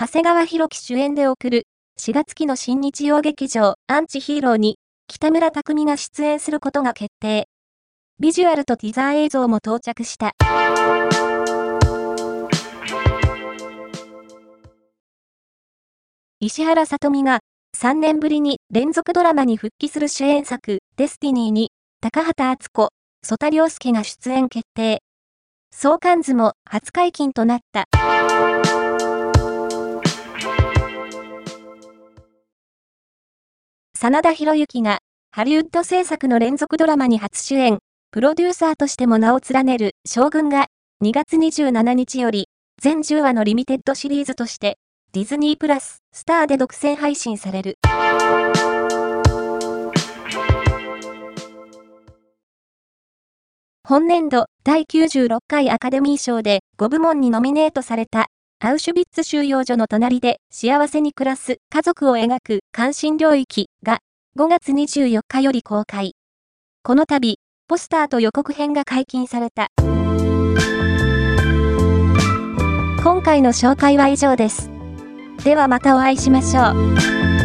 長谷川博己主演で送る、4月期の新日曜劇場、アンチヒーローに、北村匠海が出演することが決定。ビジュアルとティザー映像も到着した。石原さとみが、3年ぶりに連続ドラマに復帰する主演作、デスティニーに、高畑淳子、曽田陵介が出演決定。相関図も初解禁となった。真田広之が、ハリウッド制作の連続ドラマに初主演、プロデューサーとしても名を連ねる将軍が、2月27日より、全10話のリミテッドシリーズとして、ディズニープラス、スターで独占配信される。本年度第96回アカデミー賞で5部門にノミネートされたアウシュビッツ収容所の隣で幸せに暮らす家族を描く関心領域が5月24日より公開。この度、ポスターと予告編が解禁された。今回の紹介は以上です。ではまたお会いしましょう。